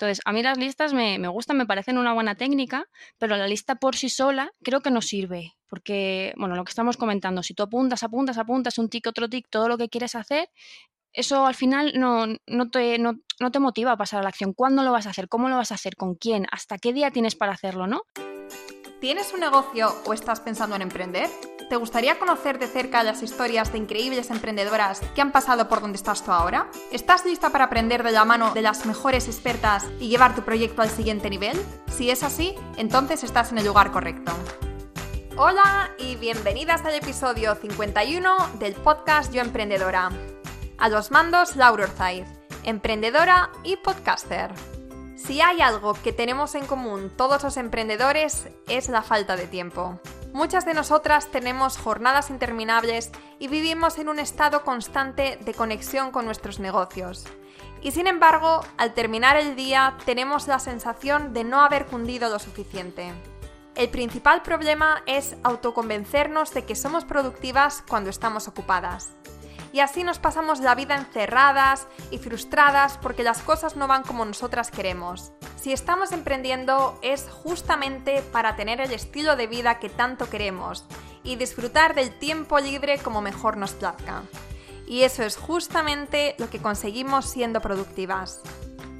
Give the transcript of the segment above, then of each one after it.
Entonces, a mí las listas me, me, gustan, me parecen una buena técnica, pero la lista por sí sola creo que no sirve, porque, bueno, lo que estamos comentando, si tú apuntas, apuntas, apuntas, un tic, otro tic, todo lo que quieres hacer, eso al final no, no, te, no, no te motiva a pasar a la acción. ¿Cuándo lo vas a hacer? ¿Cómo lo vas a hacer? ¿Con quién? ¿Hasta qué día tienes para hacerlo, no? ¿Tienes un negocio o estás pensando en emprender? ¿Te gustaría conocer de cerca las historias de increíbles emprendedoras que han pasado por donde estás tú ahora? ¿Estás lista para aprender de la mano de las mejores expertas y llevar tu proyecto al siguiente nivel? Si es así, entonces estás en el lugar correcto. Hola y bienvenidas al episodio 51 del podcast Yo Emprendedora. A los mandos, Laura Orzaiz, emprendedora y podcaster. Si hay algo que tenemos en común todos los emprendedores es la falta de tiempo. Muchas de nosotras tenemos jornadas interminables y vivimos en un estado constante de conexión con nuestros negocios. Y sin embargo, al terminar el día tenemos la sensación de no haber cundido lo suficiente. El principal problema es autoconvencernos de que somos productivas cuando estamos ocupadas y así nos pasamos la vida encerradas y frustradas porque las cosas no van como nosotras queremos. Si estamos emprendiendo es justamente para tener el estilo de vida que tanto queremos y disfrutar del tiempo libre como mejor nos plazca. Y eso es justamente lo que conseguimos siendo productivas.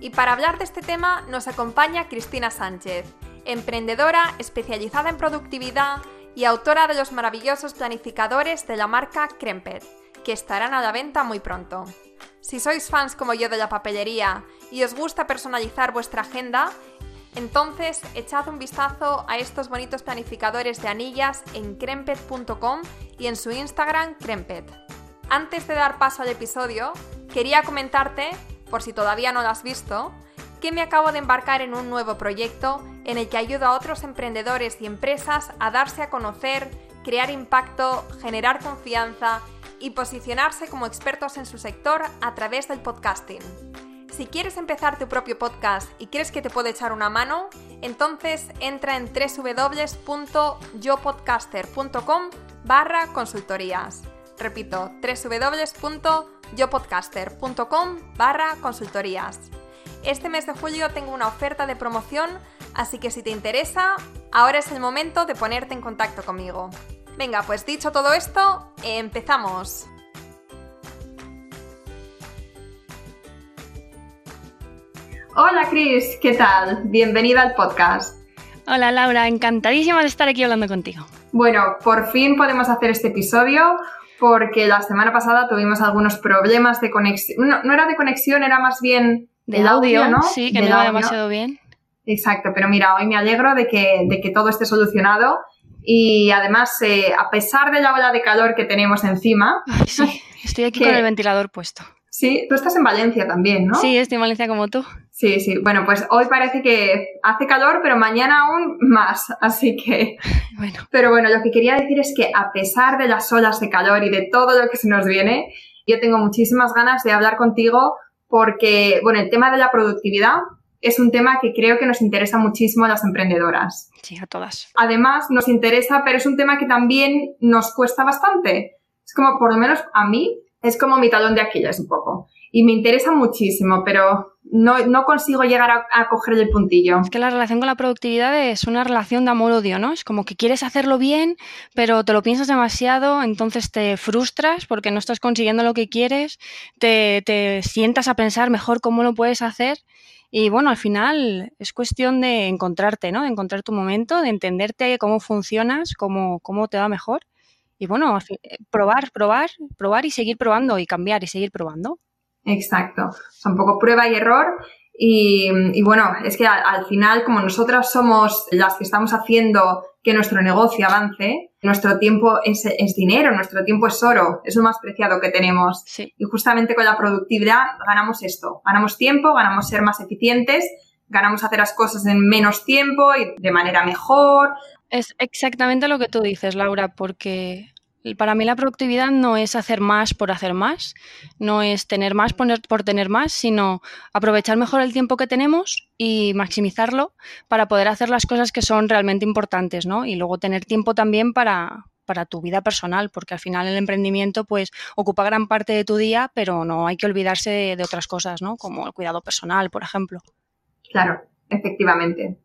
Y para hablar de este tema nos acompaña Cristina Sánchez, emprendedora especializada en productividad y autora de los maravillosos planificadores de la marca Krempet que estarán a la venta muy pronto. Si sois fans como yo de la papelería y os gusta personalizar vuestra agenda, entonces echad un vistazo a estos bonitos planificadores de anillas en crempet.com y en su Instagram crempet. Antes de dar paso al episodio, quería comentarte, por si todavía no lo has visto, que me acabo de embarcar en un nuevo proyecto en el que ayudo a otros emprendedores y empresas a darse a conocer, crear impacto, generar confianza y posicionarse como expertos en su sector a través del podcasting. Si quieres empezar tu propio podcast y crees que te puede echar una mano, entonces entra en www.yopodcaster.com barra consultorías. Repito, www.yopodcaster.com barra consultorías. Este mes de julio tengo una oferta de promoción, así que si te interesa, ahora es el momento de ponerte en contacto conmigo. Venga, pues dicho todo esto, empezamos. Hola Cris, ¿qué tal? Bienvenida al podcast. Hola Laura, encantadísima de estar aquí hablando contigo. Bueno, por fin podemos hacer este episodio porque la semana pasada tuvimos algunos problemas de conexión. No, era de conexión, era más bien del audio, ¿no? Sí, que no iba demasiado bien. Exacto, pero mira, hoy me alegro de que, de que todo esté solucionado y además, eh, a pesar de la ola de calor que tenemos encima... sí, estoy aquí con el ventilador puesto. Sí, tú estás en Valencia también, ¿no? Sí, estoy en Valencia como tú. Sí, sí. Bueno, pues hoy parece que hace calor, pero mañana aún más. Así que. Bueno. Pero bueno, lo que quería decir es que a pesar de las olas de calor y de todo lo que se nos viene, yo tengo muchísimas ganas de hablar contigo porque, bueno, el tema de la productividad es un tema que creo que nos interesa muchísimo a las emprendedoras. Sí, a todas. Además, nos interesa, pero es un tema que también nos cuesta bastante. Es como, por lo menos a mí, es como mi talón de Aquiles un poco. Y me interesa muchísimo, pero no, no consigo llegar a, a, coger el puntillo. Es que la relación con la productividad es una relación de amor-odio, ¿no? Es como que quieres hacerlo bien, pero te lo piensas demasiado, entonces te frustras porque no estás consiguiendo lo que quieres, te, te sientas a pensar mejor cómo lo puedes hacer y bueno, al final es cuestión de encontrarte, ¿no? De encontrar tu momento, de entenderte cómo funcionas, cómo, cómo te va mejor. Y bueno, eh, probar, probar, probar y seguir probando y cambiar y seguir probando. Exacto. O un poco prueba y error. Y, bueno, es que al, final, como nosotras somos las que estamos haciendo que nuestro negocio avance, nuestro tiempo es, dinero, nuestro tiempo es oro, es lo más preciado que tenemos. Y justamente con la productividad ganamos esto, ganamos tiempo, ganamos ser más eficientes, ganamos hacer las cosas en menos tiempo y de manera mejor. Es exactamente lo que tú dices, Laura, porque para mí la productividad no es hacer más por hacer más, no es tener más por, tener más, sino aprovechar mejor el tiempo que tenemos y maximizarlo para poder hacer las cosas que son realmente importantes, ¿no? Y luego tener tiempo también para, para tu vida personal, porque al final el emprendimiento pues ocupa gran parte de tu día, pero no hay que olvidarse de, de otras cosas, ¿no? Como el cuidado personal, por ejemplo. Claro, efectivamente.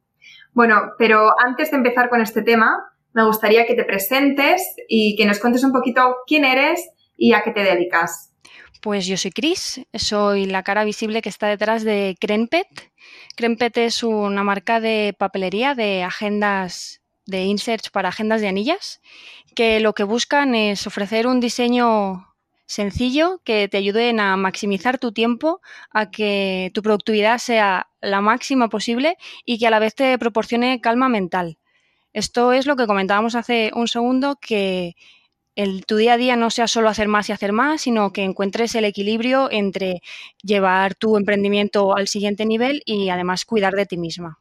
Bueno, pero antes de empezar con este tema, me gustaría que te presentes y que nos cuentes un poquito quién eres y a qué te dedicas. Pues yo soy Cris, soy la cara visible que está detrás de Crenpet. Crenpet es una marca de papelería de agendas de inserts para agendas de anillas, que lo que buscan es ofrecer un diseño sencillo que te ayude a maximizar tu tiempo, a que tu productividad sea la máxima posible y que a la vez te proporcione calma mental. Esto es lo que comentábamos hace un segundo, que el, tu día a día no sea solo hacer más y hacer más, sino que encuentres el equilibrio entre llevar tu emprendimiento al siguiente nivel y además cuidar de ti misma.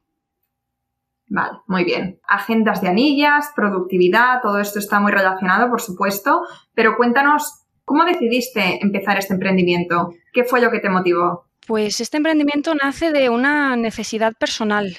Vale, muy bien. Agendas de anillas, productividad, todo esto está muy relacionado, por supuesto, pero cuéntanos ¿Cómo decidiste empezar este emprendimiento? ¿Qué fue lo que te motivó? Pues este emprendimiento nace de una necesidad personal.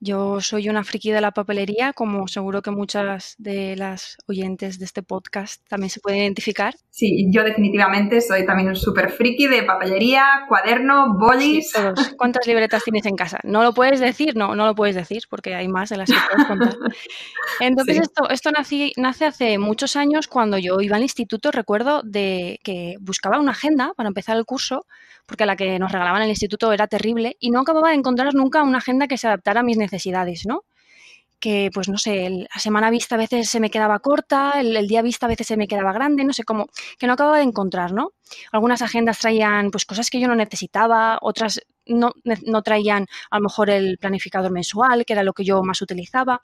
Yo soy una friki de la papelería, como seguro que muchas de las oyentes de este podcast también se pueden identificar. Sí, yo definitivamente soy también un súper friki de papelería, cuaderno, bolis. ¿Cuántas libretas tienes en casa? No lo puedes decir, no, no lo puedes decir porque hay más de las que puedes contar. Entonces esto, esto nace, nace hace muchos años cuando yo iba al instituto, recuerdo de que buscaba una agenda para empezar el curso porque la que nos regalaban en el instituto era terrible y no acababa de encontrar nunca una agenda que se adaptara a mis necesidades, ¿no? que pues no sé, la semana vista a veces se me quedaba corta, el, día vista a veces se me quedaba grande, no sé cómo, que no acababa de encontrar, ¿no? Algunas agendas traían pues cosas que yo no necesitaba, otras no, no, traían a lo mejor el planificador mensual, que era lo que yo más utilizaba.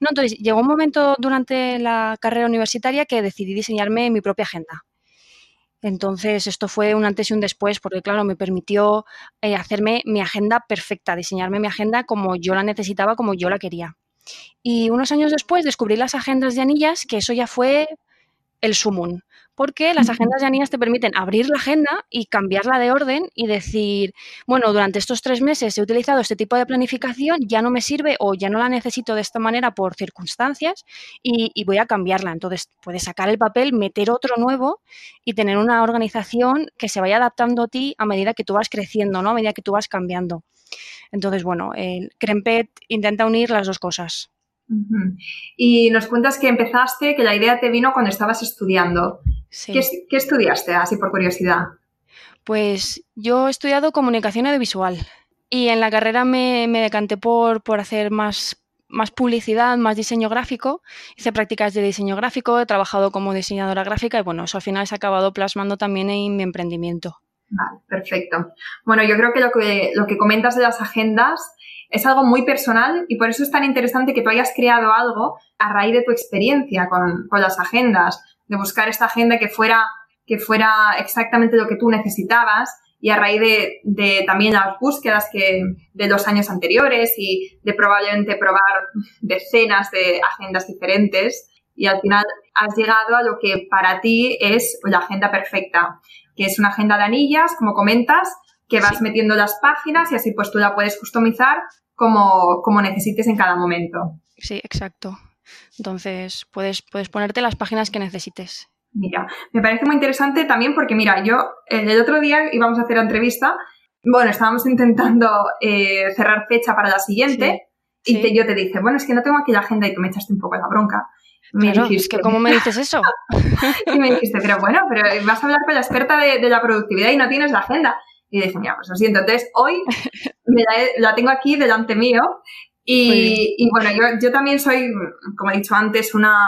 No, entonces llegó un momento durante la carrera universitaria que decidí diseñarme mi propia agenda. Entonces, esto fue un antes y un después, porque claro, me permitió eh, hacerme mi agenda perfecta, diseñarme mi agenda como yo la necesitaba, como yo la quería. Y unos años después descubrí las agendas de anillas, que eso ya fue el sumum porque las agendas de anillas te permiten abrir la agenda y cambiarla de orden y decir, bueno, durante estos tres meses he utilizado este tipo de planificación, ya no me sirve o ya no la necesito de esta manera por circunstancias y, voy a cambiarla. Entonces, puedes sacar el papel, meter otro nuevo y tener una organización que se vaya adaptando a ti a medida que tú vas creciendo, ¿no? A medida que tú vas cambiando. Entonces, bueno, el Crempet intenta unir las dos cosas. Y nos cuentas que empezaste, que la idea te vino cuando estabas estudiando. ¿Qué, estudiaste, así por curiosidad? Pues yo he estudiado comunicación audiovisual y en la carrera me, decanté por, por hacer más, más publicidad, más diseño gráfico. Hice prácticas de diseño gráfico, he trabajado como diseñadora gráfica y bueno, eso al final se ha acabado plasmando también en mi emprendimiento. Vale, perfecto. Bueno, yo creo que lo que, lo que comentas de las agendas es algo muy personal y por eso es tan interesante que tú hayas creado algo a raíz de tu experiencia con, con las agendas, de buscar esta agenda que fuera, que fuera exactamente lo que tú necesitabas y a raíz de, de, también las búsquedas que de los años anteriores y de probablemente probar decenas de agendas diferentes y al final has llegado a lo que para ti es la agenda perfecta, que es una agenda de anillas, como comentas, que vas metiendo las páginas y así pues tú la puedes customizar como, como necesites en cada momento. Sí, exacto. Entonces puedes, puedes ponerte las páginas que necesites. Mira, me parece muy interesante también porque, mira, yo el otro día íbamos a hacer la entrevista, bueno, estábamos intentando eh, cerrar fecha para la siguiente y yo te dije, bueno, es que no tengo aquí la agenda y tú me echaste un poco la bronca. Me dijiste, es que ¿cómo me dices eso? y me dijiste, pero bueno, pero vas a hablar con la experta de, la productividad y no tienes la agenda. Y dije, mira, pues lo siento. Entonces, hoy la, tengo aquí delante mío. Y, bueno, yo, también soy, como he dicho antes, una,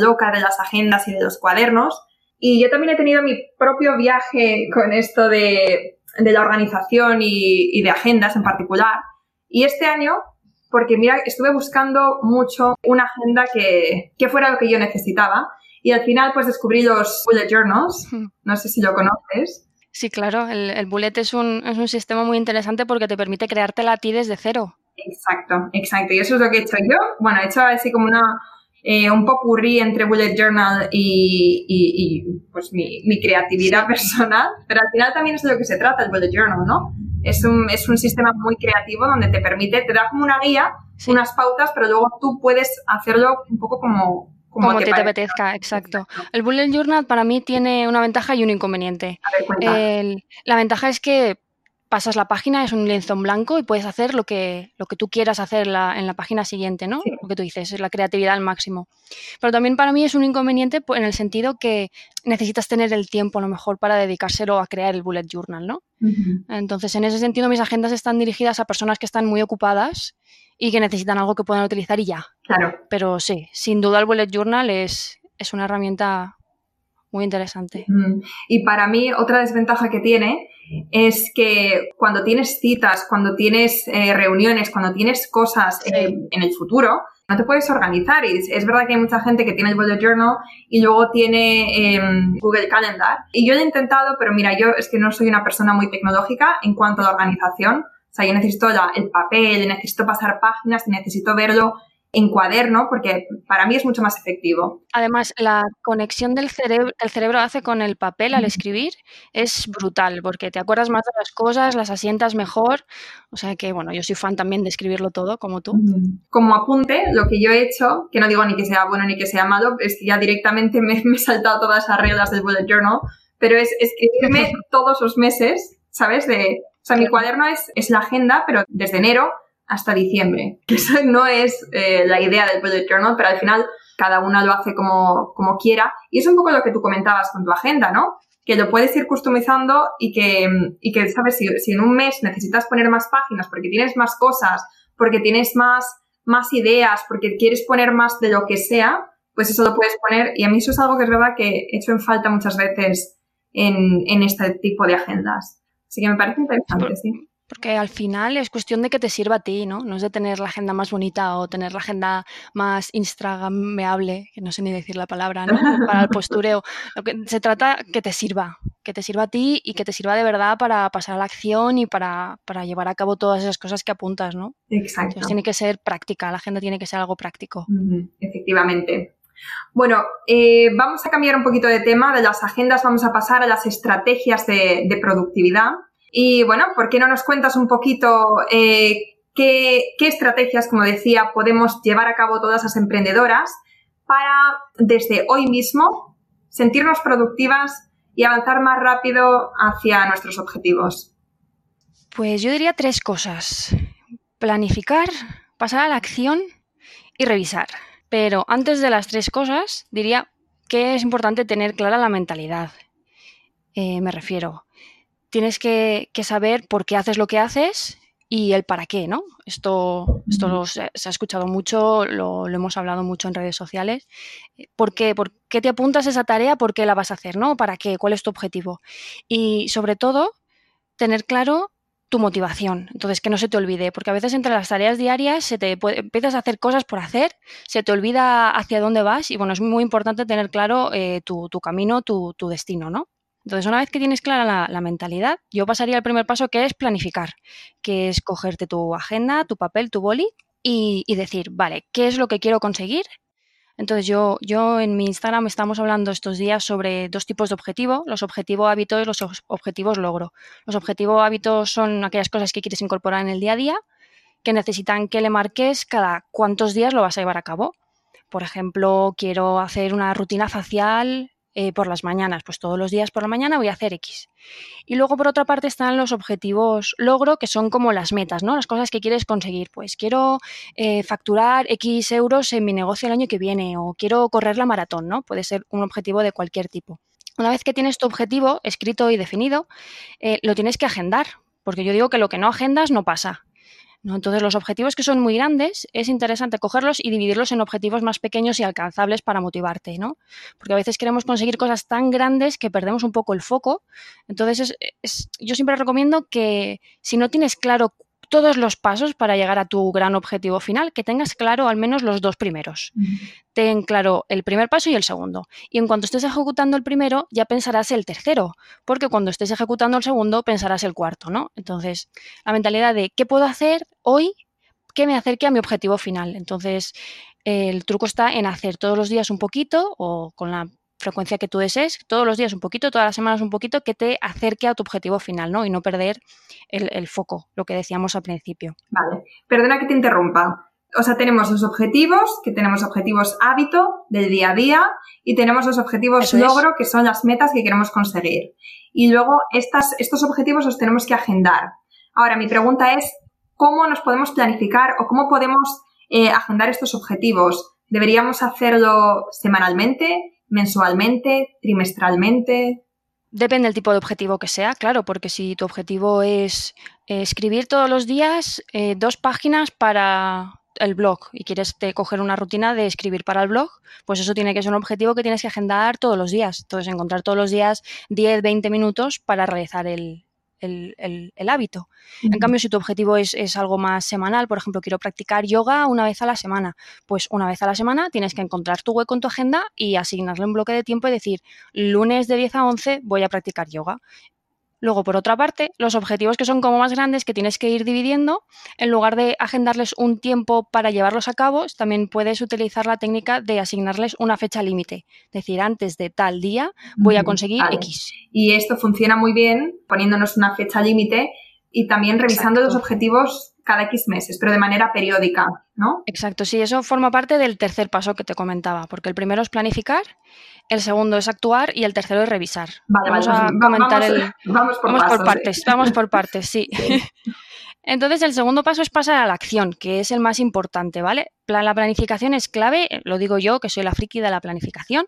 loca de las agendas y de los cuadernos. Y yo también he tenido mi propio viaje con esto de, la organización y, de agendas en particular. Y este año, porque mira, estuve buscando mucho una agenda que, que fuera lo que yo necesitaba. Y al final, pues descubrí los bullet journals. No sé si lo conoces. Sí, claro, el, bullet es un, es un sistema muy interesante porque te permite creártela a ti desde cero. Exacto, exacto. Y eso es lo que he hecho yo. Bueno, he hecho así como una, eh, un popurrí entre bullet journal y, y, pues mi, mi, creatividad personal, pero al final también es de lo que se trata el bullet journal, ¿no? Es un, es un sistema muy creativo donde te permite, te da como una guía, unas pautas, pero luego tú puedes hacerlo un poco como, como, te, te apetezca, exacto. El bullet journal para mí tiene una ventaja y un inconveniente. Ver, la ventaja es que pasas la página, es un lienzo en blanco y puedes hacer lo que, lo que tú quieras hacer en la página siguiente, ¿no? Lo que tú dices, es la creatividad al máximo. Pero también para mí es un inconveniente en el sentido que necesitas tener el tiempo a lo mejor para dedicárselo a crear el bullet journal, ¿no? Entonces, en ese sentido, mis agendas están dirigidas a personas que están muy ocupadas y que necesitan algo que puedan utilizar y ya. Claro. Pero sí, sin duda el bullet journal es, es una herramienta muy interesante. Y para mí, otra desventaja que tiene es que cuando tienes citas, cuando tienes eh, reuniones, cuando tienes cosas eh, en el futuro, no te puedes organizar. Y es, verdad que hay mucha gente que tiene el bullet journal y luego tiene em, Google Calendar. Y yo he intentado, pero mira, yo es que no soy una persona muy tecnológica en cuanto a la organización. O sea, yo necesito ya el papel, necesito pasar páginas, necesito verlo en cuaderno porque para mí es mucho más efectivo. Además, la conexión del cerebro, el cerebro hace con el papel al escribir es brutal porque te acuerdas más de las cosas, las asientas mejor. O sea que, bueno, yo soy fan también de escribirlo todo como tú. Como apunte, lo que yo he hecho, que no digo ni que sea bueno ni que sea malo, es que ya directamente me, he saltado todas esas reglas del bullet journal, pero es escribirme todos los meses, ¿sabes? De, sea, mi cuaderno es, es la agenda, pero desde enero hasta diciembre. Que eso no es eh, la idea del bullet journal, pero al final cada una lo hace como, como quiera. Y es un poco lo que tú comentabas con tu agenda, ¿no? Que lo puedes ir customizando y que, y que sabes, si, si en un mes necesitas poner más páginas porque tienes más cosas, porque tienes más, más ideas, porque quieres poner más de lo que sea, pues eso lo puedes poner. Y a mí eso es algo que es verdad que he hecho en falta muchas veces en, en este tipo de agendas. Así que me parece interesante, sí. Porque al final es cuestión de que te sirva a ti, ¿no? No es de tener la agenda más bonita o tener la agenda más instagrameable, que no sé ni decir la palabra, ¿no? Para el postureo. Lo que se trata que te sirva, que te sirva a ti y que te sirva de verdad para pasar a la acción y para, llevar a cabo todas esas cosas que apuntas, ¿no? Exacto. Entonces tiene que ser práctica, la agenda tiene que ser algo práctico. Efectivamente. Bueno, eh, vamos a cambiar un poquito de tema de las agendas, vamos a pasar a las estrategias de, productividad. Y bueno, ¿por qué no nos cuentas un poquito eh, qué, estrategias, como decía, podemos llevar a cabo todas las emprendedoras para desde hoy mismo sentirnos productivas y avanzar más rápido hacia nuestros objetivos? Pues yo diría tres cosas. Planificar, pasar a la acción y revisar. Pero antes de las tres cosas, diría que es importante tener clara la mentalidad. Eh, me refiero, tienes que, saber por qué haces lo que haces y el para qué, ¿no? Esto, esto se, ha escuchado mucho, lo, hemos hablado mucho en redes sociales. ¿Por qué? ¿Por qué te apuntas a esa tarea? ¿Por qué la vas a hacer? ¿No? ¿Para qué? ¿Cuál es tu objetivo? Y sobre todo, tener claro tu motivación. Entonces, que no se te olvide, porque a veces entre las tareas diarias se te empiezas a hacer cosas por hacer, se te olvida hacia dónde vas y bueno, es muy importante tener claro eh, tu, camino, tu, tu destino, ¿no? Entonces, una vez que tienes clara la, mentalidad, yo pasaría al primer paso que es planificar, que es cogerte tu agenda, tu papel, tu boli y, decir, vale, ¿qué es lo que quiero conseguir? Entonces yo, yo en mi Instagram estamos hablando estos días sobre dos tipos de objetivo, los objetivos hábitos y los objetivos logro. Los objetivos hábitos son aquellas cosas que quieres incorporar en el día a día, que necesitan que le marques cada cuántos días lo vas a llevar a cabo. Por ejemplo, quiero hacer una rutina facial eh, por las mañanas, pues todos los días por la mañana voy a hacer X. Y luego por otra parte están los objetivos logro, que son como las metas, ¿no? Las cosas que quieres conseguir. Pues quiero eh, facturar X euros en mi negocio el año que viene o quiero correr la maratón, ¿no? Puede ser un objetivo de cualquier tipo. Una vez que tienes tu objetivo escrito y definido, eh, lo tienes que agendar, porque yo digo que lo que no agendas no pasa. Entonces, los objetivos que son muy grandes, es interesante cogerlos y dividirlos en objetivos más pequeños y alcanzables para motivarte, ¿no? Porque a veces queremos conseguir cosas tan grandes que perdemos un poco el foco. Entonces, yo siempre recomiendo que si no tienes claro todos los pasos para llegar a tu gran objetivo final, que tengas claro al menos los dos primeros. Ten claro el primer paso y el segundo. Y en cuanto estés ejecutando el primero, ya pensarás el tercero, porque cuando estés ejecutando el segundo, pensarás el cuarto, ¿no? Entonces, la mentalidad de qué puedo hacer hoy que me acerque a mi objetivo final. Entonces, el truco está en hacer todos los días un poquito o con la frecuencia que tú desees, todos los días un poquito, todas las semanas un poquito, que te acerque a tu objetivo final, ¿no? Y no perder el, foco, lo que decíamos al principio. Vale, perdona que te interrumpa, O sea, tenemos los objetivos, que tenemos objetivos hábito del día a día, y tenemos los objetivos logro, que son las metas que queremos conseguir. Y luego estas, estos objetivos los tenemos que agendar. Ahora, mi pregunta es, ¿cómo nos podemos planificar o cómo podemos eh, agendar estos objetivos? ¿Deberíamos hacerlo semanalmente, mensualmente, trimestralmente? Depende del tipo de objetivo que sea, claro, porque si tu objetivo es eh, escribir todos los días eh, dos páginas para el blog y quieres coger una rutina de escribir para el blog, pues eso tiene que ser un objetivo que tienes que agendar todos los días. Entonces, encontrar todos los días 10, 20 minutos para realizar el, el, hábito. En cambio, si tu objetivo es, es, algo más semanal, por ejemplo, quiero practicar yoga una vez a la semana, pues una vez a la semana tienes que encontrar tu hueco en tu agenda y asignarle un bloque de tiempo y decir, lunes de 10 a 11 voy a practicar yoga. Luego, por otra parte, los objetivos que son como más grandes que tienes que ir dividiendo, en lugar de agendarles un tiempo para llevarlos a cabo, también puedes utilizar la técnica de asignarles una fecha límite. Es decir, antes de tal día voy a conseguir X. Y esto funciona muy bien poniéndonos una fecha límite y también revisando los objetivos cada X meses, pero de manera periódica, ¿no? Exacto, sí, eso forma parte del tercer paso que te comentaba, porque el primero es planificar el segundo es actuar y el tercero es revisar. vamos a comentar el. Vamos por, partes, vamos por partes, sí. Entonces, el segundo paso es pasar a la acción, que es el más importante, ¿vale? La planificación es clave, lo digo yo, que soy la friki de la planificación,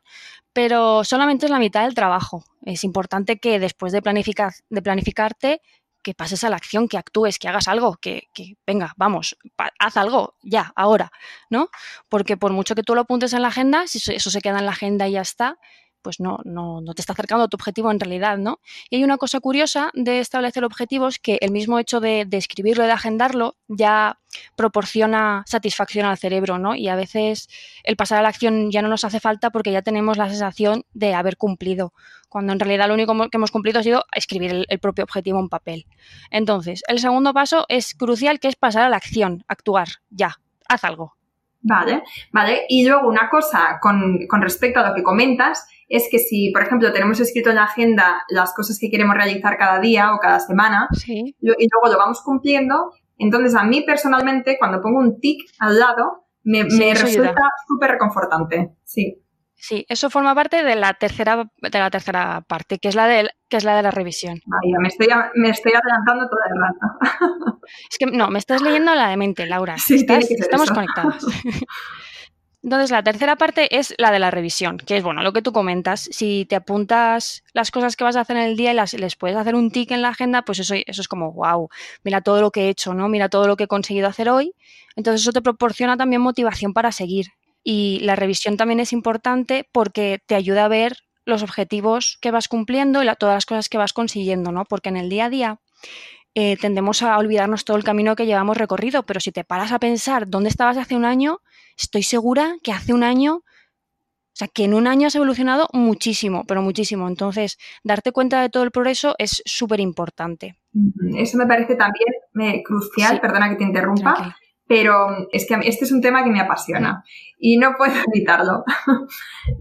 pero solamente es la mitad del trabajo. Es importante que después de, planificar, de planificarte que pases a la acción, que actúes, que hagas algo, que, venga, vamos, haz algo ya, ahora, ¿no? Porque por mucho que tú lo apuntes en la agenda, si eso se queda en la agenda y ya está, pues no, no, no, te está acercando a tu objetivo en realidad, ¿no? Y hay una cosa curiosa de establecer objetivos que el mismo hecho de, de escribirlo de agendarlo ya proporciona satisfacción al cerebro, ¿no? Y a veces el pasar a la acción ya no nos hace falta porque ya tenemos la sensación de haber cumplido, cuando en realidad lo único que hemos cumplido ha sido escribir el, propio objetivo en papel. Entonces, el segundo paso es crucial, que es pasar a la acción, actuar, ya, haz algo. Vale, vale. Y luego una cosa con, con respecto a lo que comentas, es que si, por ejemplo, tenemos escrito en la agenda las cosas que queremos realizar cada día o cada semana y luego lo vamos cumpliendo, entonces a mí personalmente cuando pongo un tic al lado me, resulta súper reconfortante. Sí. Sí, eso forma parte de la tercera, de la tercera parte, que es la de, que es la, de la revisión. me, estoy, me estoy adelantando todo el rato. Es que no, me estás leyendo la de mente, Laura. Sí, estamos conectados. Entonces, la tercera parte es la de la revisión, que es, bueno, lo que tú comentas. Si te apuntas las cosas que vas a hacer en el día y las, les puedes hacer un tic en la agenda, pues eso, eso es como, wow, mira todo lo que he hecho, ¿no? Mira todo lo que he conseguido hacer hoy. Entonces, eso te proporciona también motivación para seguir. Y la revisión también es importante porque te ayuda a ver los objetivos que vas cumpliendo y todas las cosas que vas consiguiendo, ¿no? Porque en el día a día eh, tendemos a olvidarnos todo el camino que llevamos recorrido, pero si te paras a pensar dónde estabas hace un año, estoy segura que hace un año, o sea, que en un año has evolucionado muchísimo, pero muchísimo. Entonces, darte cuenta de todo el progreso es súper importante. Eso me parece también eh, crucial, perdona que te interrumpa, pero es que este es un tema que me apasiona y no puedo evitarlo.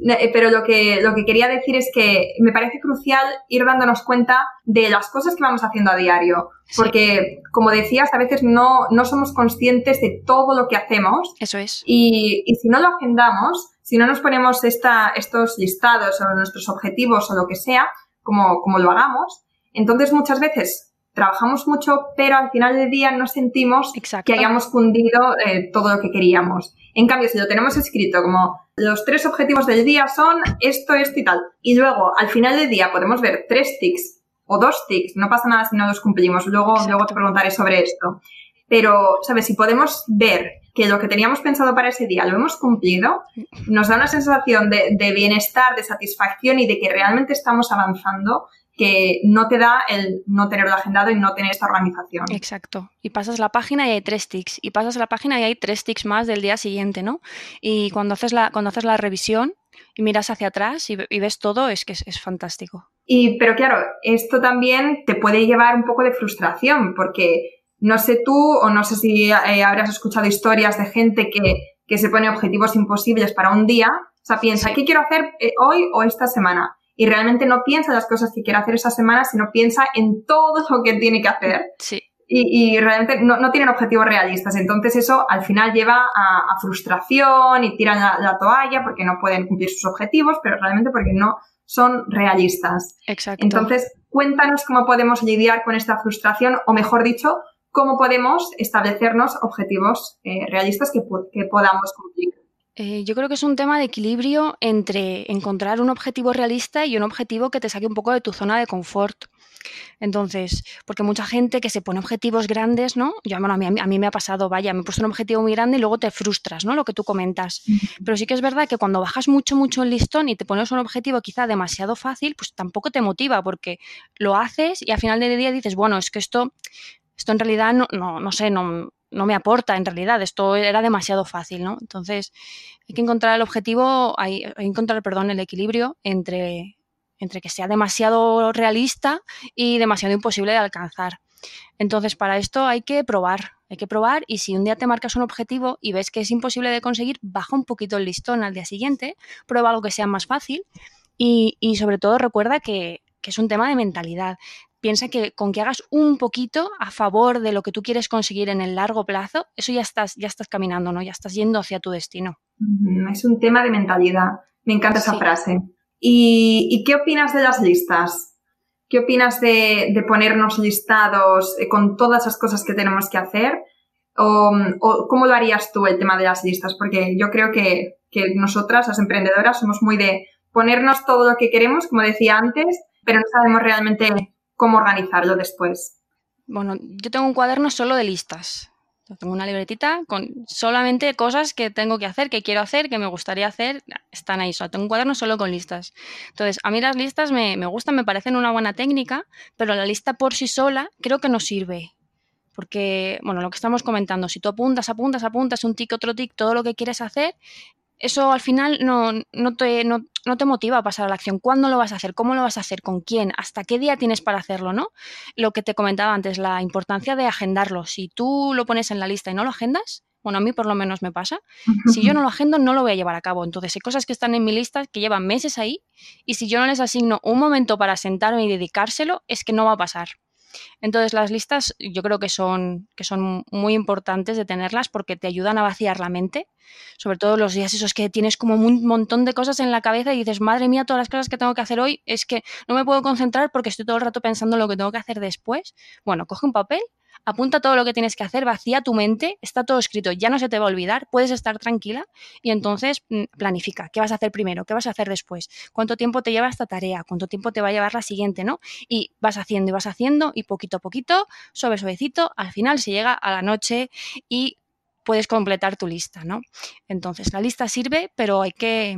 Eh, pero lo que, lo que quería decir es que me parece crucial ir dándonos cuenta de las cosas que vamos haciendo a diario, porque como decías, a veces no, no somos conscientes de todo lo que hacemos. Eso es. Y, y si no lo agendamos, si no nos ponemos esta, estos listados o nuestros objetivos o lo que sea, como, como lo hagamos, entonces muchas veces trabajamos mucho, pero al final del día no sentimos que hayamos cundido eh, todo lo que queríamos. En cambio, si lo tenemos escrito como los tres objetivos del día son esto, esto y tal, y luego al final del día podemos ver tres tics o dos tics, no pasa nada si no los cumplimos, luego, luego te preguntaré sobre esto. Pero, ¿sabes? Si podemos ver que lo que teníamos pensado para ese día lo hemos cumplido, nos da una sensación de, de bienestar, de satisfacción y de que realmente estamos avanzando que no te da el no tenerlo agendado y no tener esta organización. Exacto. Y pasas la página y hay tres tics. Y pasas la página y hay tres tics más del día siguiente, ¿no? Y cuando haces la, cuando haces la revisión y miras hacia atrás y, ves todo, es que es, fantástico. Y, pero claro, esto también te puede llevar un poco de frustración, porque no sé tú o no sé si eh, habrás escuchado historias de gente que, que, se pone objetivos imposibles para un día. O sea, piensa, ¿qué quiero hacer eh, hoy o esta semana? Y realmente no piensa las cosas que quiere hacer esa semana, sino piensa en todo lo que tiene que hacer. Sí. y, realmente no, tienen objetivos realistas. Entonces eso al final lleva a, frustración y tiran la, toalla porque no pueden cumplir sus objetivos, pero realmente porque no son realistas. Exacto. Entonces, cuéntanos cómo podemos lidiar con esta frustración o mejor dicho, cómo podemos establecernos objetivos eh, realistas que, que podamos cumplir. Eh, yo creo que es un tema de equilibrio entre encontrar un objetivo realista y un objetivo que te saque un poco de tu zona de confort. Entonces, porque mucha gente que se pone objetivos grandes, ¿no? Yo, bueno, a mí, a mí me ha pasado, vaya, me he puesto un objetivo muy grande y luego te frustras, ¿no? Lo que tú comentas. Pero sí que es verdad que cuando bajas mucho, mucho el listón y te pones un objetivo quizá demasiado fácil, pues tampoco te motiva porque lo haces y al final del día dices, bueno, es que esto, esto en realidad no, no, no sé, no, no me aporta en realidad, esto era demasiado fácil, ¿no? Entonces, hay que encontrar el objetivo, hay, hay que encontrar, perdón, el equilibrio entre, entre que sea demasiado realista y demasiado imposible de alcanzar. Entonces, para esto hay que probar, hay que probar y si un día te marcas un objetivo y ves que es imposible de conseguir, baja un poquito el listón al día siguiente, prueba algo que sea más fácil y, y sobre todo recuerda que, que, es un tema de mentalidad piensa que con que hagas un poquito a favor de lo que tú quieres conseguir en el largo plazo, eso ya estás, ya estás caminando, ¿no? Ya estás yendo hacia tu destino. Es un tema de mentalidad. Me encanta esa frase. ¿Y, qué opinas de las listas? ¿Qué opinas de, ponernos listados eh, con todas las cosas que tenemos que hacer? O, cómo lo harías tú el tema de las listas? Porque yo creo que, que nosotras, las emprendedoras, somos muy de ponernos todo lo que queremos, como decía antes, pero no sabemos realmente cómo organizarlo después. Bueno, yo tengo un cuaderno solo de listas. tengo una libretita con solamente cosas que tengo que hacer, que quiero hacer, que me gustaría hacer, están ahí. Solo tengo un cuaderno solo con listas. Entonces, a mí las listas me, me gustan, me parecen una buena técnica, pero la lista por sí sola creo que no sirve. Porque, bueno, lo que estamos comentando, si tú apuntas, apuntas, apuntas, un tic, otro tic, todo lo que quieres hacer, eso al final no, no, te, no, te motiva a pasar a la acción. ¿Cuándo lo vas a hacer? ¿Cómo lo vas a hacer? ¿Con quién? ¿Hasta qué día tienes para hacerlo? ¿no? Lo que te comentaba antes, la importancia de agendarlo. Si tú lo pones en la lista y no lo agendas, bueno, a mí por lo menos me pasa, si yo no lo agendo no lo voy a llevar a cabo. Entonces hay cosas que están en mi lista que llevan meses ahí y si yo no les asigno un momento para sentarme y dedicárselo, es que no va a pasar. Entonces las listas yo creo que son, que son muy importantes de tenerlas porque te ayudan a vaciar la mente, sobre todo los días esos que tienes como un montón de cosas en la cabeza y dices, madre mía, todas las cosas que tengo que hacer hoy es que no me puedo concentrar porque estoy todo el rato pensando en lo que tengo que hacer después. Bueno, coge un papel apunta todo lo que tienes que hacer, vacía tu mente, está todo escrito, ya no se te va a olvidar, puedes estar tranquila y entonces mm, planifica qué vas a hacer primero, qué vas a hacer después, cuánto tiempo te lleva esta tarea, cuánto tiempo te va a llevar la siguiente, ¿no? Y vas haciendo y vas haciendo y poquito a poquito, suave suavecito, al final se llega a la noche y puedes completar tu lista, ¿no? Entonces, la lista sirve, pero hay que,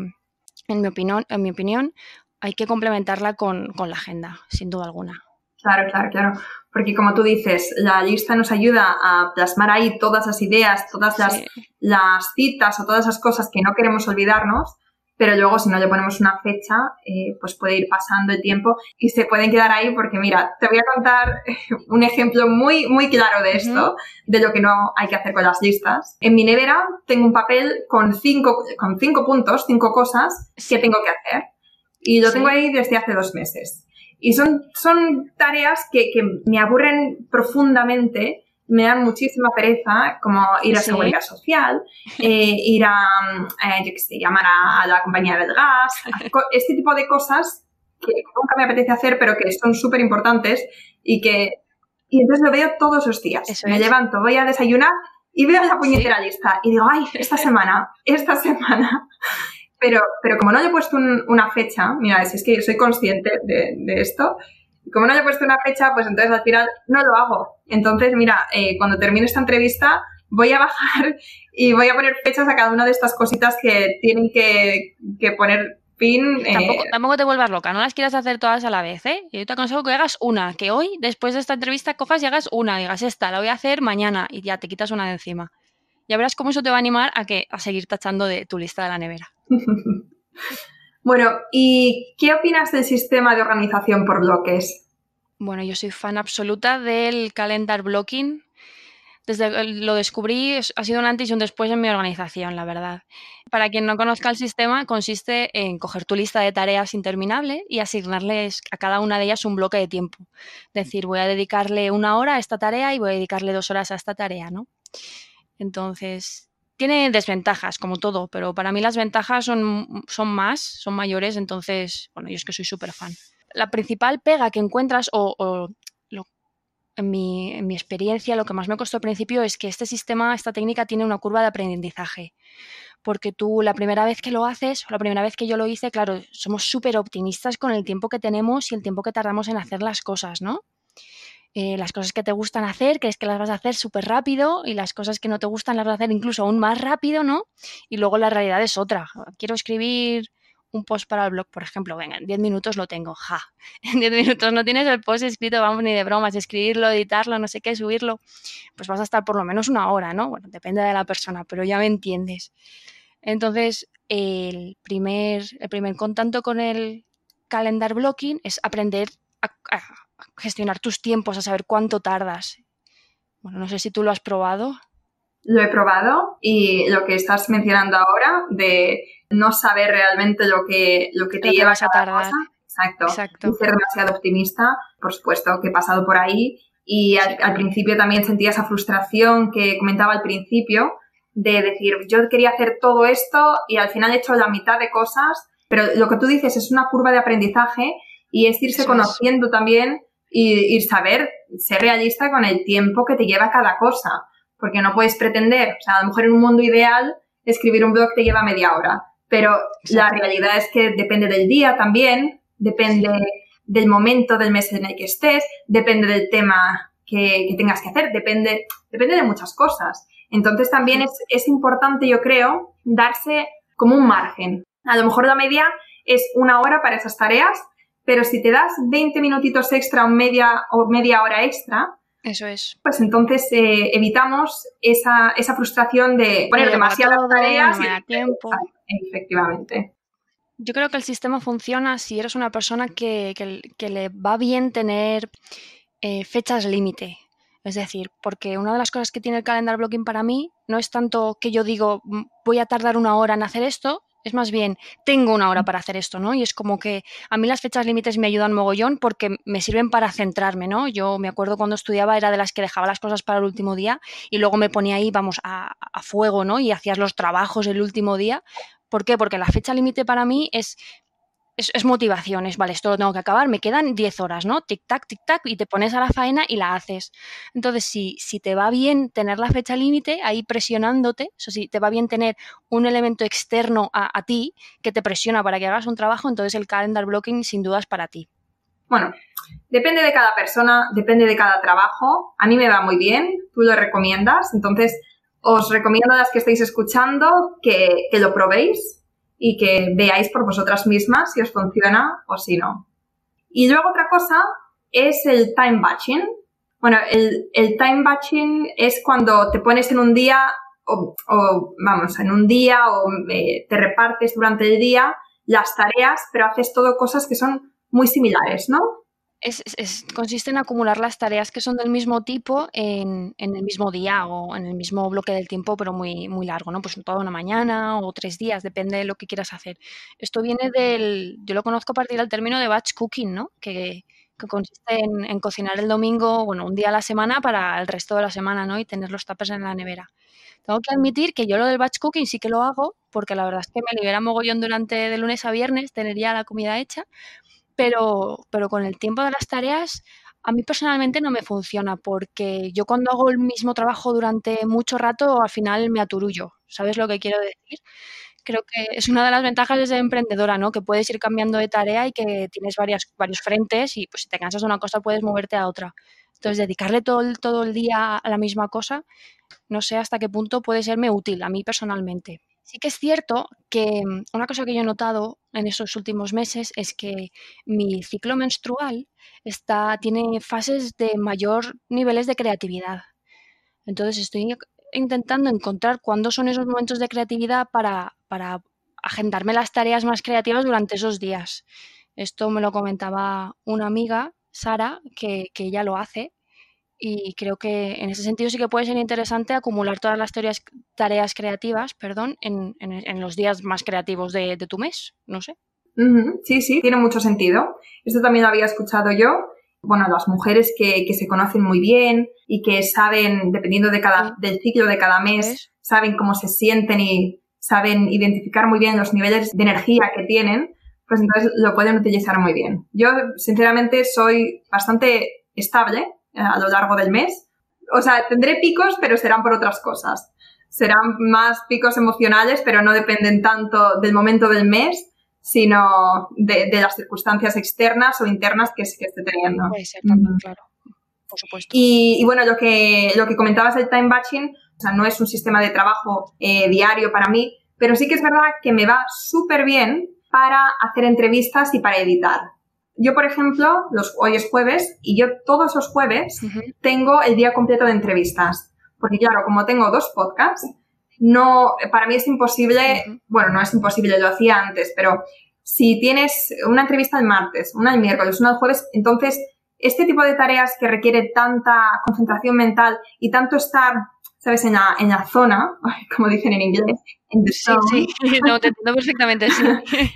en mi opinión, en mi opinión hay que complementarla con, con la agenda, sin duda alguna. Claro, claro, claro. Porque como tú dices, la lista nos ayuda a plasmar ahí todas las ideas, todas las, las citas o todas esas cosas que no queremos olvidarnos, pero luego si no le ponemos una fecha, eh, pues puede ir pasando el tiempo y se pueden quedar ahí porque mira, te voy a contar un ejemplo muy, muy claro de esto, de lo que no hay que hacer con las listas. En mi nevera tengo un papel con cinco, con cinco puntos, cinco cosas que tengo que hacer y lo tengo ahí desde hace dos meses. Y son, son tareas que, que me aburren profundamente, me dan muchísima pereza, como ir a seguridad social, eh, ir a, eh, yo qué sé, llamar a, la compañía del gas, este tipo de cosas que nunca me apetece hacer, pero que son súper importantes y que... Y entonces lo veo todos los días. me levanto, voy a desayunar y veo la puñetera lista y digo, ay, esta semana, esta semana. Pero, pero como no he puesto una fecha, mira, es, que soy consciente de, esto, como no he puesto una fecha, pues entonces al final no lo hago. Entonces, mira, eh, cuando termine esta entrevista, voy a bajar y voy a poner fechas a cada una de estas cositas que tienen que, poner fin. Eh. Tampoco, te vuelvas loca, no las quieras hacer todas a la vez, ¿eh? Yo te aconsejo que hagas una, que hoy, después de esta entrevista, cojas y hagas una, digas esta, la voy a hacer mañana y ya te quitas una de encima. Ya verás cómo eso te va a animar a, que, a seguir tachando de tu lista de la nevera. bueno, ¿y qué opinas del sistema de organización por bloques? Bueno, yo soy fan absoluta del calendar blocking. desde lo descubrí, ha sido un antes y un después en mi organización, la verdad. Para quien no conozca el sistema, consiste en coger tu lista de tareas interminable y asignarles a cada una de ellas un bloque de tiempo. Es decir, voy a dedicarle una hora a esta tarea y voy a dedicarle dos horas a esta tarea, ¿no? Entonces, tiene desventajas, como todo, pero para mí las ventajas son, son más, son mayores, entonces, bueno, yo es que soy súper fan. La principal pega que encuentras, o, mi, en mi experiencia, lo que más me costó al principio es que este sistema, esta técnica tiene una curva de aprendizaje porque tú la primera vez que lo haces, o la primera vez que yo lo hice, claro, somos súper optimistas con el tiempo que tenemos y el tiempo que tardamos en hacer las cosas, ¿no? Eh, las cosas que te gustan hacer, crees que las vas a hacer súper rápido y las cosas que no te gustan las vas a hacer incluso aún más rápido, ¿no? Y luego la realidad es otra. Quiero escribir un post para el blog, por ejemplo, venga, en 10 minutos lo tengo, ja. En 10 minutos no tienes el post escrito, vamos, ni de bromas, escribirlo, editarlo, no sé qué, subirlo, pues vas a estar por lo menos una hora, ¿no? Bueno, depende de la persona, pero ya me entiendes. Entonces, el primer, el primer contacto con el calendar blocking es aprender a, gestionar tus tiempos, a saber cuánto tardas. Bueno, no sé si tú lo has probado. Lo he probado y lo que estás mencionando ahora de no saber realmente lo que, lo que te lleva a tardar. exacto. exacto. ser demasiado optimista, por supuesto que he pasado por ahí y al, principio también sentía esa frustración que comentaba al principio de decir, yo quería hacer todo esto y al final he hecho la mitad de cosas, pero lo que tú dices es una curva de aprendizaje y es irse conociendo también y, y, saber ser realista con el tiempo que te lleva cada cosa, porque no puedes pretender, o sea, a lo mejor en un mundo ideal escribir un blog te lleva media hora, pero la realidad es que depende del día también, depende del momento del mes en el que estés, depende del tema que, que tengas que hacer, depende, depende de muchas cosas. Entonces también es, es importante, yo creo, darse como un margen. A lo mejor la media es una hora para esas tareas, pero si te das 20 minutitos extra o media, o media hora extra, eso es. Pues entonces eh, evitamos esa, esa, frustración de poner demasiadas tareas y tiempo. Efectivamente. Yo creo que el sistema funciona si eres una persona que, que, le va bien tener eh, fechas límite. Es decir, porque una de las cosas que tiene el calendar blocking para mí no es tanto que yo digo voy a tardar una hora en hacer esto, es más bien, tengo una hora para hacer esto, ¿no? Y es como que a mí las fechas límites me ayudan mogollón porque me sirven para centrarme, ¿no? Yo me acuerdo cuando estudiaba era de las que dejaba las cosas para el último día y luego me ponía ahí, vamos, a, a fuego, ¿no? Y hacías los trabajos el último día. ¿Por qué? Porque la fecha límite para mí es es, motivación, es, vale, esto lo tengo que acabar, me quedan 10 horas, ¿no? Tic-tac, tic-tac, y te pones a la faena y la haces. Entonces, si, si te va bien tener la fecha límite ahí presionándote, o si te va bien tener un elemento externo a, a, ti que te presiona para que hagas un trabajo, entonces el calendar blocking sin duda es para ti. Bueno, depende de cada persona, depende de cada trabajo. A mí me va muy bien, tú lo recomiendas, entonces os recomiendo a las que estáis escuchando que, que lo probéis y que veáis por vosotras mismas si os funciona o si no. Y luego otra cosa es el time batching. Bueno, el, time batching es cuando te pones en un día o, vamos, en un día o eh, te repartes durante el día las tareas, pero haces todo cosas que son muy similares, ¿no? Es, consiste en acumular las tareas que son del mismo tipo en, en, el mismo día o en el mismo bloque del tiempo, pero muy, muy largo, ¿no? Pues toda una mañana o tres días, depende de lo que quieras hacer. Esto viene del, yo lo conozco a partir del término de batch cooking, ¿no? Que, que consiste en, cocinar el domingo, bueno, un día a la semana para el resto de la semana, ¿no? Y tener los tapes en la nevera. Tengo que admitir que yo lo del batch cooking sí que lo hago, porque la verdad es que me libera mogollón durante de lunes a viernes tener ya la comida hecha, pero, pero con el tiempo de las tareas a mí personalmente no me funciona porque yo cuando hago el mismo trabajo durante mucho rato al final me aturullo. ¿Sabes lo que quiero decir? Creo que es una de las ventajas de ser emprendedora, ¿no? Que puedes ir cambiando de tarea y que tienes varios frentes y pues si te cansas de una cosa puedes moverte a otra. Entonces, dedicarle todo el, todo el día a la misma cosa, no sé hasta qué punto puede serme útil a mí personalmente. Sí que es cierto que mm, una cosa que yo he notado en esos últimos meses es que mi ciclo menstrual tiene fases de mayor niveles de creatividad. Entonces estoy intentando encontrar cuándo son esos momentos de creatividad para, para agendarme las tareas más creativas durante esos días. Esto me lo comentaba una amiga, Sara, que, que ella lo hace y creo que en ese sentido sí que puede ser interesante acumular todas las tareas, tareas creativas perdón, en, los días más creativos de, tu mes, no sé. Sí, sí, tiene mucho sentido. Esto también lo había escuchado yo. Bueno, las mujeres que, se conocen muy bien y que saben, dependiendo de cada, del ciclo de cada mes, saben cómo se sienten y saben identificar muy bien los niveles de energía que tienen, pues entonces lo pueden utilizar muy bien. Yo, sinceramente, soy bastante estable a lo largo del mes. O sea, tendré picos, pero serán por otras cosas. Serán más picos emocionales, pero no dependen tanto del momento del mes, sino de, las circunstancias externas o internas que, que esté teniendo. Puede ser también, claro. Por supuesto. Y, bueno, lo que, lo que comentabas del time batching, o sea, no es un sistema de trabajo eh, diario para mí, pero sí que es verdad que me va súper bien para hacer entrevistas y para editar. Yo, por ejemplo, los, hoy es jueves y yo todos los jueves tengo el día completo de entrevistas. Porque claro, como tengo dos podcasts, no, para mí es imposible, bueno, no es imposible, lo hacía antes, pero si tienes una entrevista el martes, una el miércoles, una el jueves, entonces este tipo de tareas que requiere tanta concentración mental y tanto estar, ¿sabes?, en la, en la zona, como dicen en inglés. sí, sí, no, te entiendo perfectamente, sí.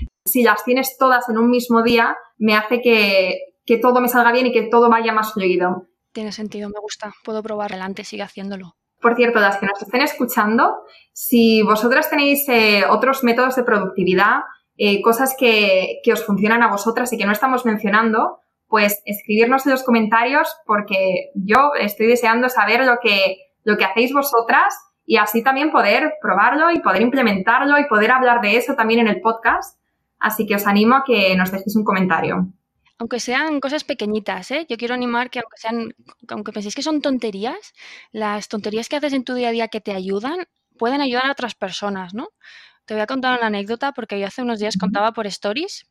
si las tienes todas en un mismo día, me hace que, todo me salga bien y que todo vaya más fluido. Tiene sentido, me gusta. Puedo probar adelante, sigue haciéndolo. Por cierto, las que nos estén escuchando, si vosotras tenéis eh, otros métodos de productividad, eh, cosas que, que, os funcionan a vosotras y que no estamos mencionando, pues escribirnos en los comentarios porque yo estoy deseando saber lo que, lo que hacéis vosotras y así también poder probarlo y poder implementarlo y poder hablar de eso también en el podcast Así que os animo a que nos dejéis un comentario. Aunque sean cosas pequeñitas, ¿eh? yo quiero animar que aunque sean, aunque penséis que son tonterías, las tonterías que haces en tu día a día que te ayudan, pueden ayudar a otras personas, ¿no? Te voy a contar una anécdota porque yo hace unos días contaba por stories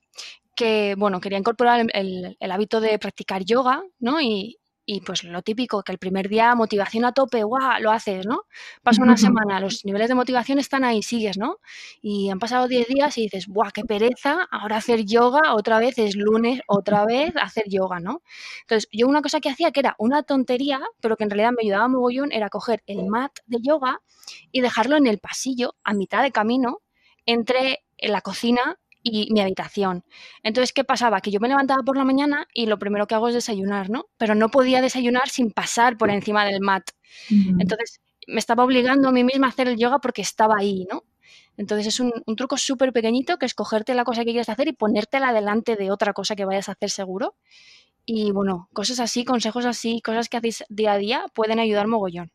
que, bueno, quería incorporar el, el hábito de practicar yoga, ¿no? Y, y pues lo típico, que el primer día motivación a tope, guau, lo haces, ¿no? Pasa una semana, los niveles de motivación están ahí, sigues, ¿no? Y han pasado 10 días y dices, guau, qué pereza, ahora hacer yoga, otra vez es lunes, otra vez hacer yoga, ¿no? Entonces, yo una cosa que hacía que era una tontería, pero que en realidad me ayudaba mogollón, era coger el mat de yoga y dejarlo en el pasillo, a mitad de camino, entre la cocina y mi habitación. Entonces, ¿qué pasaba? Que yo me levantaba por la mañana y lo primero que hago es desayunar, ¿no? Pero no podía desayunar sin pasar por encima del mat. Entonces, me estaba obligando a mí misma a hacer el yoga porque estaba ahí, ¿no? Entonces es un, truco súper pequeñito que es cogerte la cosa que quieres hacer y ponértela delante de otra cosa que vayas a hacer seguro. Y bueno, cosas así, consejos así, cosas que hacéis día a día pueden ayudar mogollón.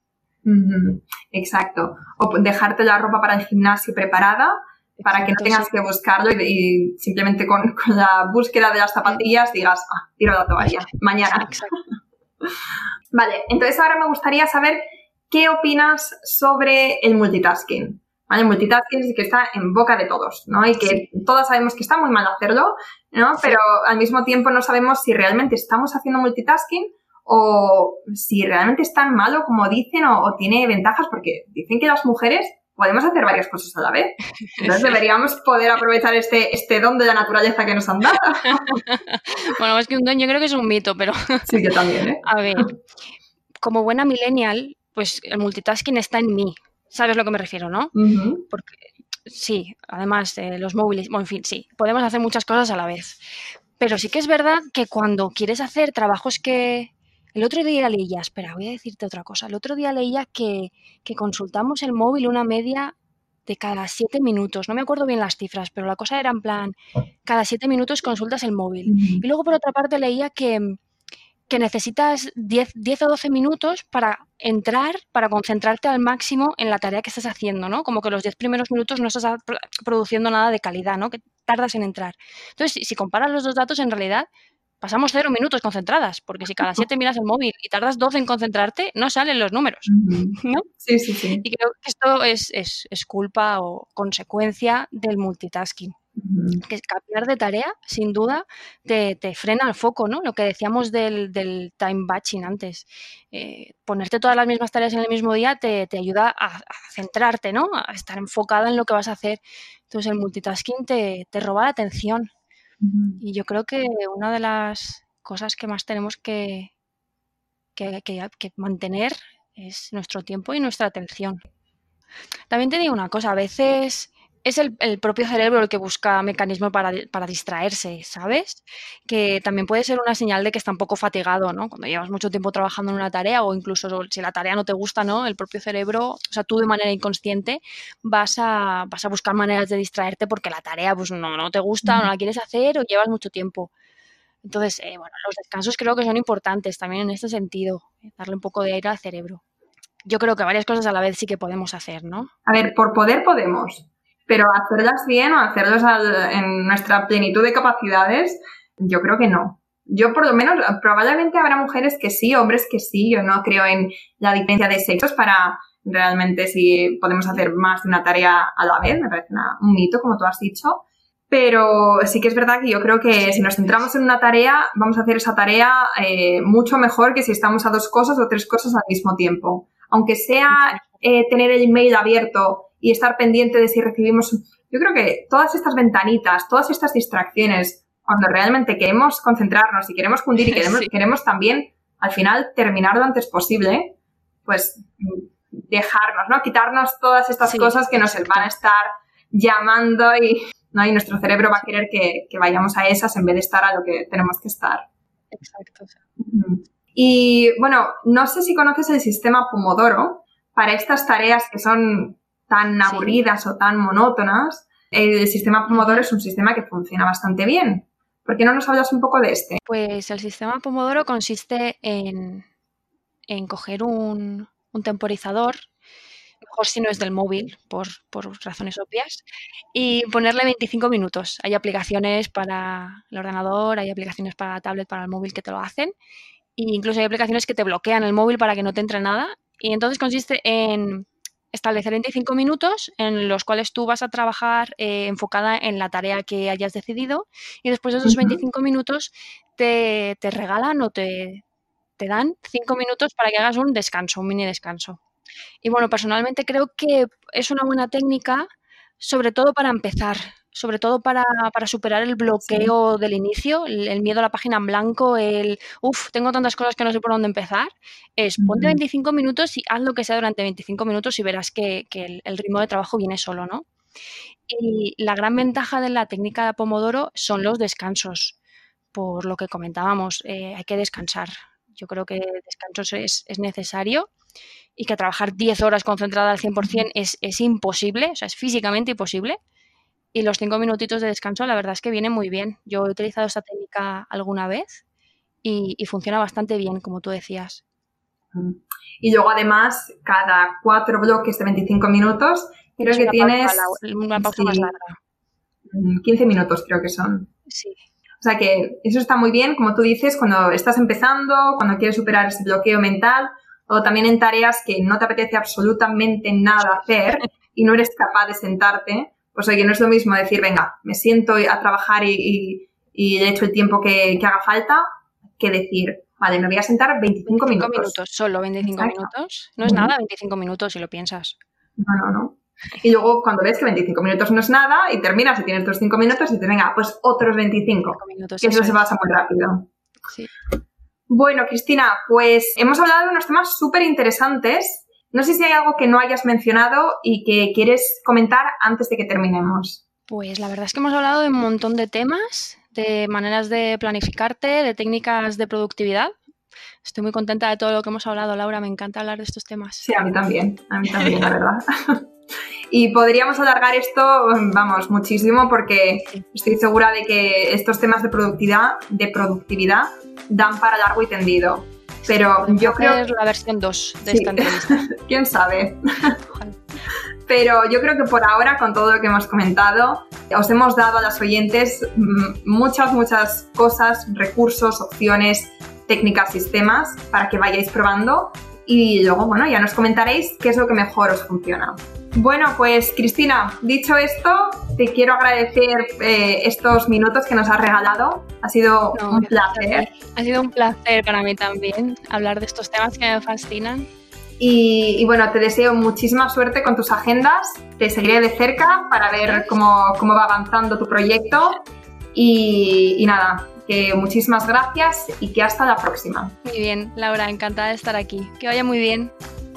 Exacto. O dejarte la ropa para el gimnasio preparada para que no tengas que buscarlo y, simplemente con, la búsqueda de las zapatillas digas, ah, tiro la toalla, mañana. vale, entonces ahora me gustaría saber qué opinas sobre el multitasking. ¿Vale? El multitasking es que está en boca de todos, ¿no? Y que todos sabemos que está muy mal hacerlo, ¿no? Pero al mismo tiempo no sabemos si realmente estamos haciendo multitasking o si realmente es tan malo como dicen o, o tiene ventajas, porque dicen que las mujeres podemos hacer varias cosas a la vez. Entonces deberíamos poder aprovechar este, este don de la naturaleza que nos han dado. bueno, es que un don yo creo que es un mito, pero... Sí, que también, ¿eh? A ver, como buena millennial, pues el multitasking está en mí. ¿Sabes a lo que me refiero, no? Porque sí, además de los móviles, bueno, en fin, sí, podemos hacer muchas cosas a la vez. Pero sí que es verdad que cuando quieres hacer trabajos que, el otro día leía, espera, voy a decirte otra cosa. El otro día leía que, consultamos el móvil una media de cada siete minutos. No me acuerdo bien las cifras, pero la cosa era en plan, cada siete minutos consultas el móvil. Y luego por otra parte leía que, que necesitas 10, 10, o 12 minutos para entrar, para concentrarte al máximo en la tarea que estás haciendo, ¿no? Como que los 10 primeros minutos no estás produciendo nada de calidad, ¿no? Que tardas en entrar. Entonces, si, si comparas los dos datos, en realidad pasamos cero minutos concentradas, porque si cada siete miras el móvil y tardas doce en concentrarte, no salen los números, ¿no? Sí, sí, sí. Y creo que esto es, es, culpa o consecuencia del multitasking. Que cambiar de tarea, sin duda, te, frena el foco, ¿no? Lo que decíamos del, time batching antes. Eh, ponerte todas las mismas tareas en el mismo día te, ayuda a, centrarte, ¿no? A estar enfocada en lo que vas a hacer. Entonces el multitasking te, te roba la atención. Y yo creo que una de las cosas que más tenemos que, que, que mantener es nuestro tiempo y nuestra atención. También te digo una cosa, a veces es el, propio cerebro el que busca mecanismos para, para, distraerse, ¿sabes? Que también puede ser una señal de que está un poco fatigado, ¿no? Cuando llevas mucho tiempo trabajando en una tarea o incluso si la tarea no te gusta, ¿no? El propio cerebro, o sea, tú de manera inconsciente vas a, vas a buscar maneras de distraerte porque la tarea pues no, no te gusta, no la quieres hacer o llevas mucho tiempo. Entonces, eh, bueno, los descansos creo que son importantes también en este sentido, darle un poco de aire al cerebro. Yo creo que varias cosas a la vez sí que podemos hacer, ¿no? A ver, por poder podemos pero hacerlas bien o hacerlas en nuestra plenitud de capacidades, yo creo que no. Yo por lo menos, probablemente habrá mujeres que sí, hombres que sí, yo no creo en la diferencia de sexos para realmente si podemos hacer más de una tarea a la vez, me parece un mito, como tú has dicho. Pero sí que es verdad que yo creo que si nos centramos en una tarea, vamos a hacer esa tarea eh, mucho mejor que si estamos a dos cosas o tres cosas al mismo tiempo. Aunque sea eh, tener el email abierto y estar pendiente de si recibimos. Yo creo que todas estas ventanitas, todas estas distracciones, cuando realmente queremos concentrarnos y queremos fundir y queremos, queremos también al final terminar lo antes posible, pues dejarnos, ¿no? Quitarnos todas estas cosas que nos van a estar llamando y, ¿no? y nuestro cerebro va a querer que, que, vayamos a esas en vez de estar a lo que tenemos que estar. Exacto. Y bueno, no sé si conoces el sistema Pomodoro para estas tareas que son tan aburridas o tan monótonas, el sistema Pomodoro es un sistema que funciona bastante bien. ¿Por qué no nos hablas un poco de este? Pues el sistema Pomodoro consiste en, en coger un, temporizador, mejor si no es del móvil, por, razones obvias, y ponerle 25 minutos. Hay aplicaciones para el ordenador, hay aplicaciones para la tablet, para el móvil que te lo hacen, e incluso hay aplicaciones que te bloquean el móvil para que no te entre nada. Y entonces consiste en establecer 25 minutos en los cuales tú vas a trabajar eh, enfocada en la tarea que hayas decidido y después de esos 25 minutos te, regalan o te, te dan 5 minutos para que hagas un descanso, un mini descanso. Y bueno, personalmente creo que es una buena técnica, sobre todo para empezar, sobre todo para, superar el bloqueo del inicio, el, miedo a la página en blanco, el, uff, tengo tantas cosas que no sé por dónde empezar, es ponte 25 minutos y haz lo que sea durante 25 minutos y verás que, el, ritmo de trabajo viene solo, ¿no? Y la gran ventaja de la técnica de Pomodoro son los descansos, por lo que comentábamos, eh, hay que descansar. Yo creo que descansos es, es necesario y que trabajar 10 horas concentrada al 100% es, es imposible, o sea, es físicamente imposible y los cinco minutitos de descanso la verdad es que viene muy bien. Yo he utilizado esta técnica alguna vez y, funciona bastante bien, como tú decías. Mm. Y luego además, cada cuatro bloques de 25 minutos, creo que tienes... una pausa más larga. 15 mm, minutos creo que son. Sí. O sea que eso está muy bien, como tú dices, cuando estás empezando, cuando quieres superar ese bloqueo mental, o también en tareas que no te apetece absolutamente nada hacer y no eres capaz de sentarte, pues oye, no es lo mismo decir, venga, me siento a trabajar y, y, he hecho el tiempo que, haga falta, que decir, vale, me voy a sentar 25, 25 minutos. Solo 25 minutos. No es nada 25 minutos si lo piensas. No, no, no. Y luego cuando ves que 25 minutos no es nada y terminas y tienes tus 5 minutos y te venga, pues otros 25. minutos, y eso se pasa muy rápido. Sí. Bueno, Cristina, pues hemos hablado de unos temas súper interesantes no sé si hay algo que no hayas mencionado y que quieres comentar antes de que terminemos. Pues la verdad es que hemos hablado de un montón de temas, de maneras de planificarte, de técnicas de productividad. Estoy muy contenta de todo lo que hemos hablado, Laura. Me encanta hablar de estos temas. Sí, a mí también, a mí también, la verdad. Y podríamos alargar esto, vamos, muchísimo porque estoy segura de que estos temas de productividad, de productividad dan para largo y tendido. Pero yo creo... la versión 2 de esta entrevista. ¿Quién sabe? Pero yo creo que por ahora, con todo lo que hemos comentado, os hemos dado a las oyentes muchas, muchas cosas, recursos, opciones, técnicas, sistemas para que vayáis probando y luego, bueno, ya nos comentaréis qué es lo que mejor os funciona. Bueno, pues Cristina, dicho esto, te quiero agradecer eh, estos minutos que nos has regalado. Ha sido un placer. Ha sido un placer para mí también hablar de estos temas que me fascinan. Y, bueno, te deseo muchísima suerte con tus agendas. Te seguiré de cerca para ver cómo, va avanzando tu proyecto. Y, nada, que muchísimas gracias y que hasta la próxima. Muy bien, Laura, encantada de estar aquí. Que vaya muy bien.